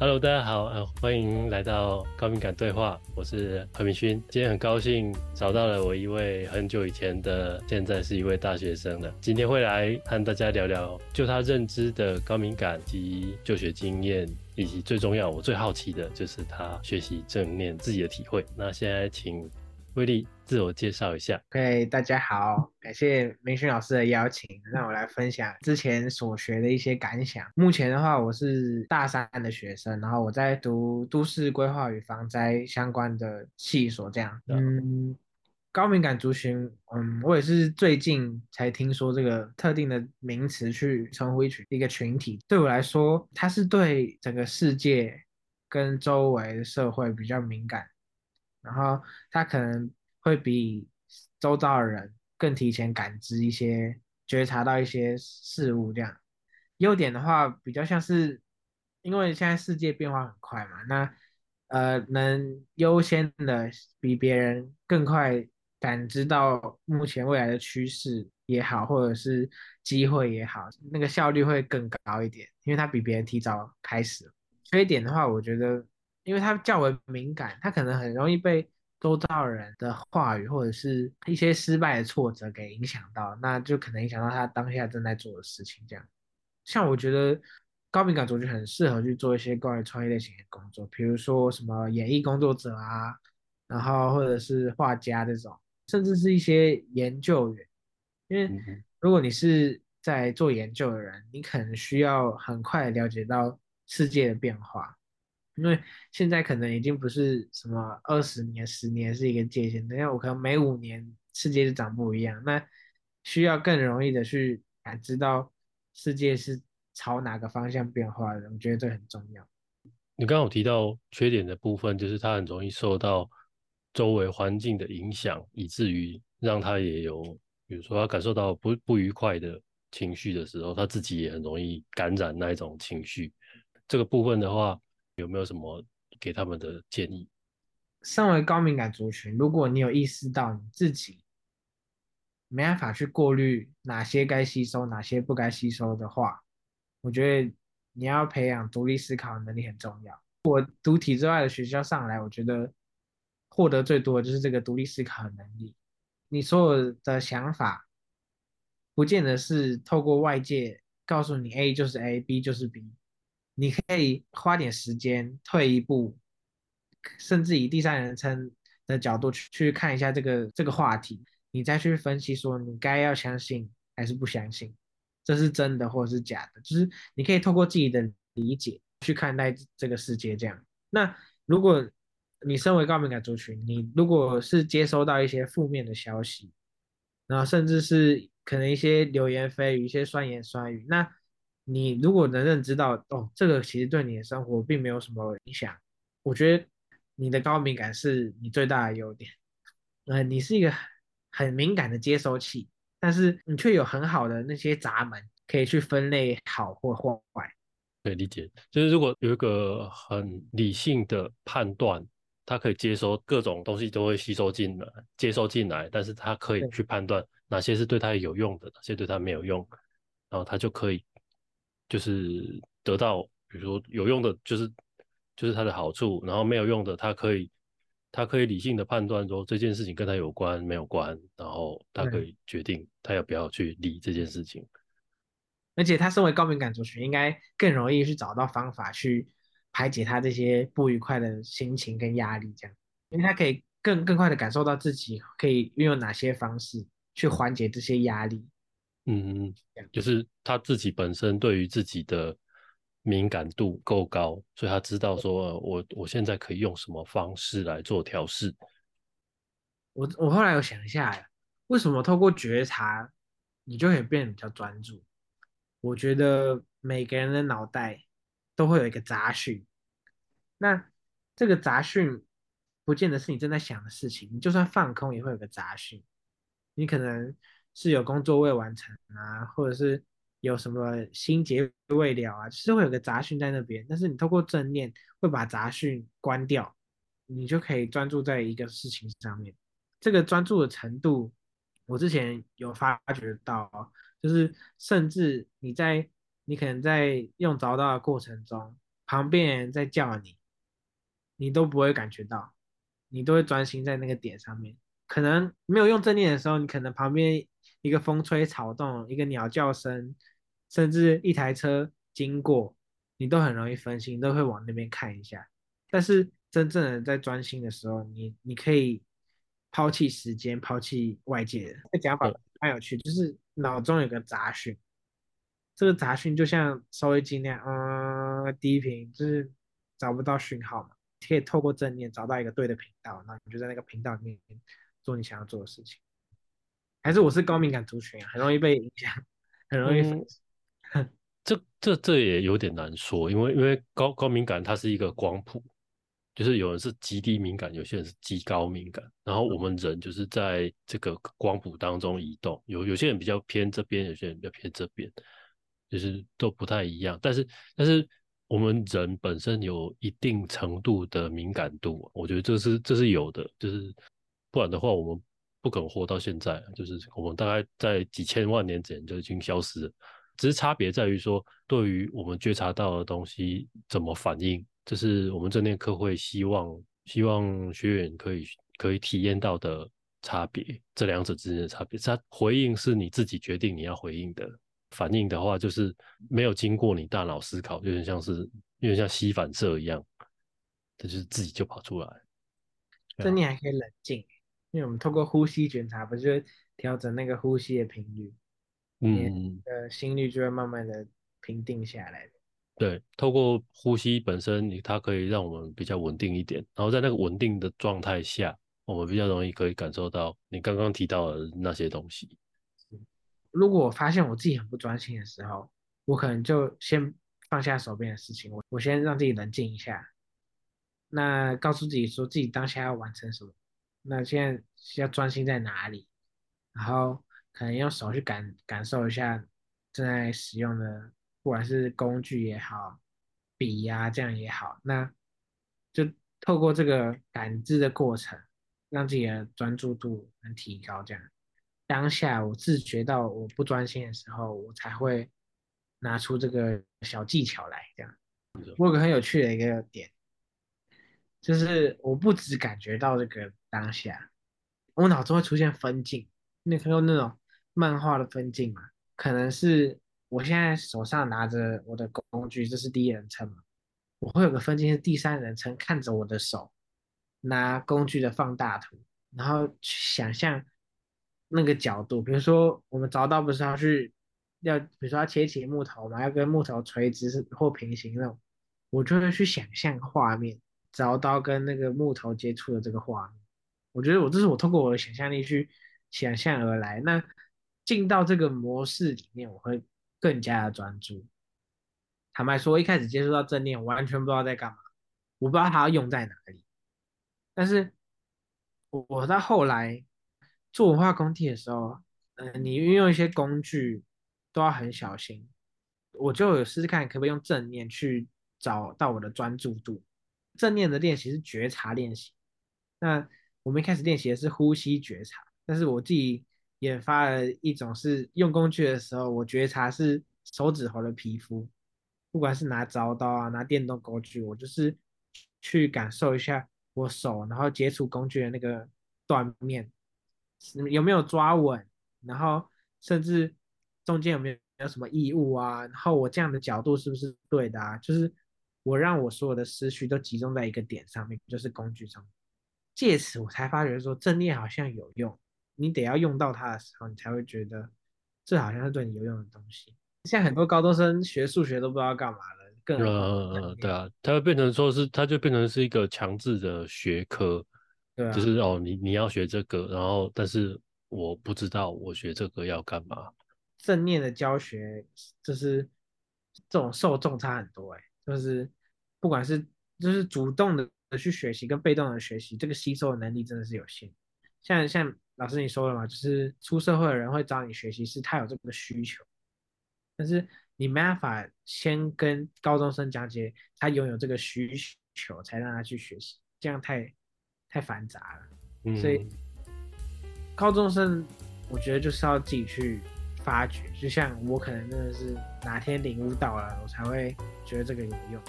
Hello，大家好，呃，欢迎来到高敏感对话，我是何明勋。今天很高兴找到了我一位很久以前的，现在是一位大学生了。今天会来和大家聊聊，就他认知的高敏感及就学经验，以及最重要，我最好奇的就是他学习正念自己的体会。那现在请威力。自我介绍一下。OK，大家好，感谢明勋老师的邀请，让我来分享之前所学的一些感想。目前的话，我是大三的学生，然后我在读都市规划与防灾相关的系所，这样。嗯，高敏感族群，嗯，我也是最近才听说这个特定的名词去称呼一群一个群体。对我来说，它是对整个世界跟周围社会比较敏感，然后他可能。会比周遭的人更提前感知一些、觉察到一些事物，这样。优点的话，比较像是，因为现在世界变化很快嘛，那呃，能优先的比别人更快感知到目前未来的趋势也好，或者是机会也好，那个效率会更高一点，因为他比别人提早开始。缺点的话，我觉得，因为他较为敏感，他可能很容易被。周遭人的话语或者是一些失败的挫折给影响到，那就可能影响到他当下正在做的事情。这样，像我觉得高敏感族群很适合去做一些关于创业类型的工作，比如说什么演艺工作者啊，然后或者是画家这种，甚至是一些研究员。因为如果你是在做研究的人，你可能需要很快了解到世界的变化。因为现在可能已经不是什么二十年、十年是一个界限，等下我可能每五年世界就长不一样，那需要更容易的去感知到世界是朝哪个方向变化的，我觉得这很重要。你刚刚有提到缺点的部分，就是他很容易受到周围环境的影响，以至于让他也有，比如说他感受到不不愉快的情绪的时候，他自己也很容易感染那一种情绪。这个部分的话。有没有什么给他们的建议？身为高敏感族群，如果你有意识到你自己没办法去过滤哪些该吸收、哪些不该吸收的话，我觉得你要培养独立思考能力很重要。我读体制外的学校上来，我觉得获得最多的就是这个独立思考的能力。你所有的想法，不见得是透过外界告诉你 A 就是 A，B 就是 B。你可以花点时间退一步，甚至以第三人称的角度去去看一下这个这个话题，你再去分析说你该要相信还是不相信，这是真的或者是假的，就是你可以透过自己的理解去看待这个世界。这样，那如果你身为高敏感族群，你如果是接收到一些负面的消息，然后甚至是可能一些流言蜚语、一些酸言酸语，那。你如果能认知到哦，这个其实对你的生活并没有什么影响，我觉得你的高敏感是你最大的优点。呃，你是一个很敏感的接收器，但是你却有很好的那些闸门，可以去分类好或坏。可以理解，就是如果有一个很理性的判断，他可以接收各种东西都会吸收进来，接收进来，但是他可以去判断哪些是对他有用的，哪些对他没有用，然后他就可以。就是得到，比如说有用的，就是就是它的好处，然后没有用的，他可以他可以理性的判断说这件事情跟他有关没有关，然后他可以决定他要不要去理这件事情。而且他身为高敏感族群，应该更容易去找到方法去排解他这些不愉快的心情跟压力，这样，因为他可以更更快的感受到自己可以运用哪些方式去缓解这些压力。嗯，就是他自己本身对于自己的敏感度够高，所以他知道说，我我现在可以用什么方式来做调试。我我后来有想一下，为什么透过觉察，你就可以变得比较专注？我觉得每个人的脑袋都会有一个杂讯，那这个杂讯不见得是你正在想的事情，你就算放空也会有个杂讯，你可能。是有工作未完成啊，或者是有什么心结未了啊，是会有个杂讯在那边。但是你透过正念会把杂讯关掉，你就可以专注在一个事情上面。这个专注的程度，我之前有发觉到，就是甚至你在你可能在用着到的过程中，旁边人在叫你，你都不会感觉到，你都会专心在那个点上面。可能没有用正念的时候，你可能旁边一个风吹草动，一个鸟叫声，甚至一台车经过，你都很容易分心，都会往那边看一下。但是真正的在专心的时候，你你可以抛弃时间，抛弃外界的。这讲法蛮有趣，就是脑中有个杂讯，这个杂讯就像收音机那样，嗯，低频，就是找不到讯号嘛，可以透过正念找到一个对的频道，那你就在那个频道里面。做你想要做的事情，还是我是高敏感族群啊，很容易被影响，很容易。这这这也有点难说，因为因为高高敏感它是一个光谱，就是有人是极低敏感，有些人是极高敏感，然后我们人就是在这个光谱当中移动，有有些人比较偏这边，有些人比较偏这边，就是都不太一样。但是但是我们人本身有一定程度的敏感度，我觉得这是这是有的，就是。不然的话，我们不可能活到现在。就是我们大概在几千万年前就已经消失了，只是差别在于说，对于我们觉察到的东西怎么反应，这是我们正念课会希望希望学员可以可以体验到的差别。这两者之间的差别，它回应是你自己决定你要回应的，反应的话就是没有经过你大脑思考，有点像是有点像吸反射一样，它就是自己就跑出来。正念还可以冷静。因为我们透过呼吸觉察，不就调整那个呼吸的频率，嗯，的心率就会慢慢的平定下来。对，透过呼吸本身，你它可以让我们比较稳定一点，然后在那个稳定的状态下，我们比较容易可以感受到你刚刚提到的那些东西。如果我发现我自己很不专心的时候，我可能就先放下手边的事情，我我先让自己冷静一下，那告诉自己说自己当下要完成什么。那现在需要专心在哪里？然后可能用手去感感受一下正在使用的，不管是工具也好，笔呀这样也好，那就透过这个感知的过程，让自己的专注度能提高。这样当下我自觉到我不专心的时候，我才会拿出这个小技巧来。这样，我有个很有趣的一个点。就是我不只感觉到这个当下，我脑中会出现分镜，那可用那种漫画的分镜嘛？可能是我现在手上拿着我的工具，这是第一人称嘛？我会有个分镜是第三人称，看着我的手拿工具的放大图，然后去想象那个角度。比如说我们找到不是要去要，比如说要切起木头嘛，要跟木头垂直或平行那种，我就会去想象画面。凿刀跟那个木头接触的这个画面，我觉得我这是我通过我的想象力去想象而来。那进到这个模式里面，我会更加的专注。坦白说，一开始接触到正念，我完全不知道在干嘛，我不知道它要用在哪里。但是，我我到后来做文化工地的时候，嗯，你运用一些工具都要很小心。我就有试试看，可不可以用正念去找到我的专注度。正念的练习是觉察练习，那我们一开始练习的是呼吸觉察，但是我自己研发了一种是用工具的时候，我觉察是手指头的皮肤，不管是拿凿刀啊，拿电动工具，我就是去感受一下我手，然后接触工具的那个断面有没有抓稳，然后甚至中间有没有有什么异物啊，然后我这样的角度是不是对的啊，就是。我让我所有的思绪都集中在一个点上面，就是工具上。借此我才发觉说正念好像有用，你得要用到它的时候，你才会觉得这好像是对你有用的东西。现在很多高中生学数学都不知道干嘛了，更呃对啊，它会变成说是它就变成是一个强制的学科，对，就是哦你你要学这个，然后但是我不知道我学这个要干嘛。正念的教学就是这种受众差很多哎。就是不管是就是主动的去学习跟被动的学习，这个吸收的能力真的是有限。像像老师你说了嘛，就是出社会的人会找你学习，是他有这个需求，但是你没办法先跟高中生讲解他拥有这个需求，才让他去学习，这样太太繁杂了。所以高中生我觉得就是要自己去。发掘，就像我可能真的是哪天领悟到了，我才会觉得这个有用。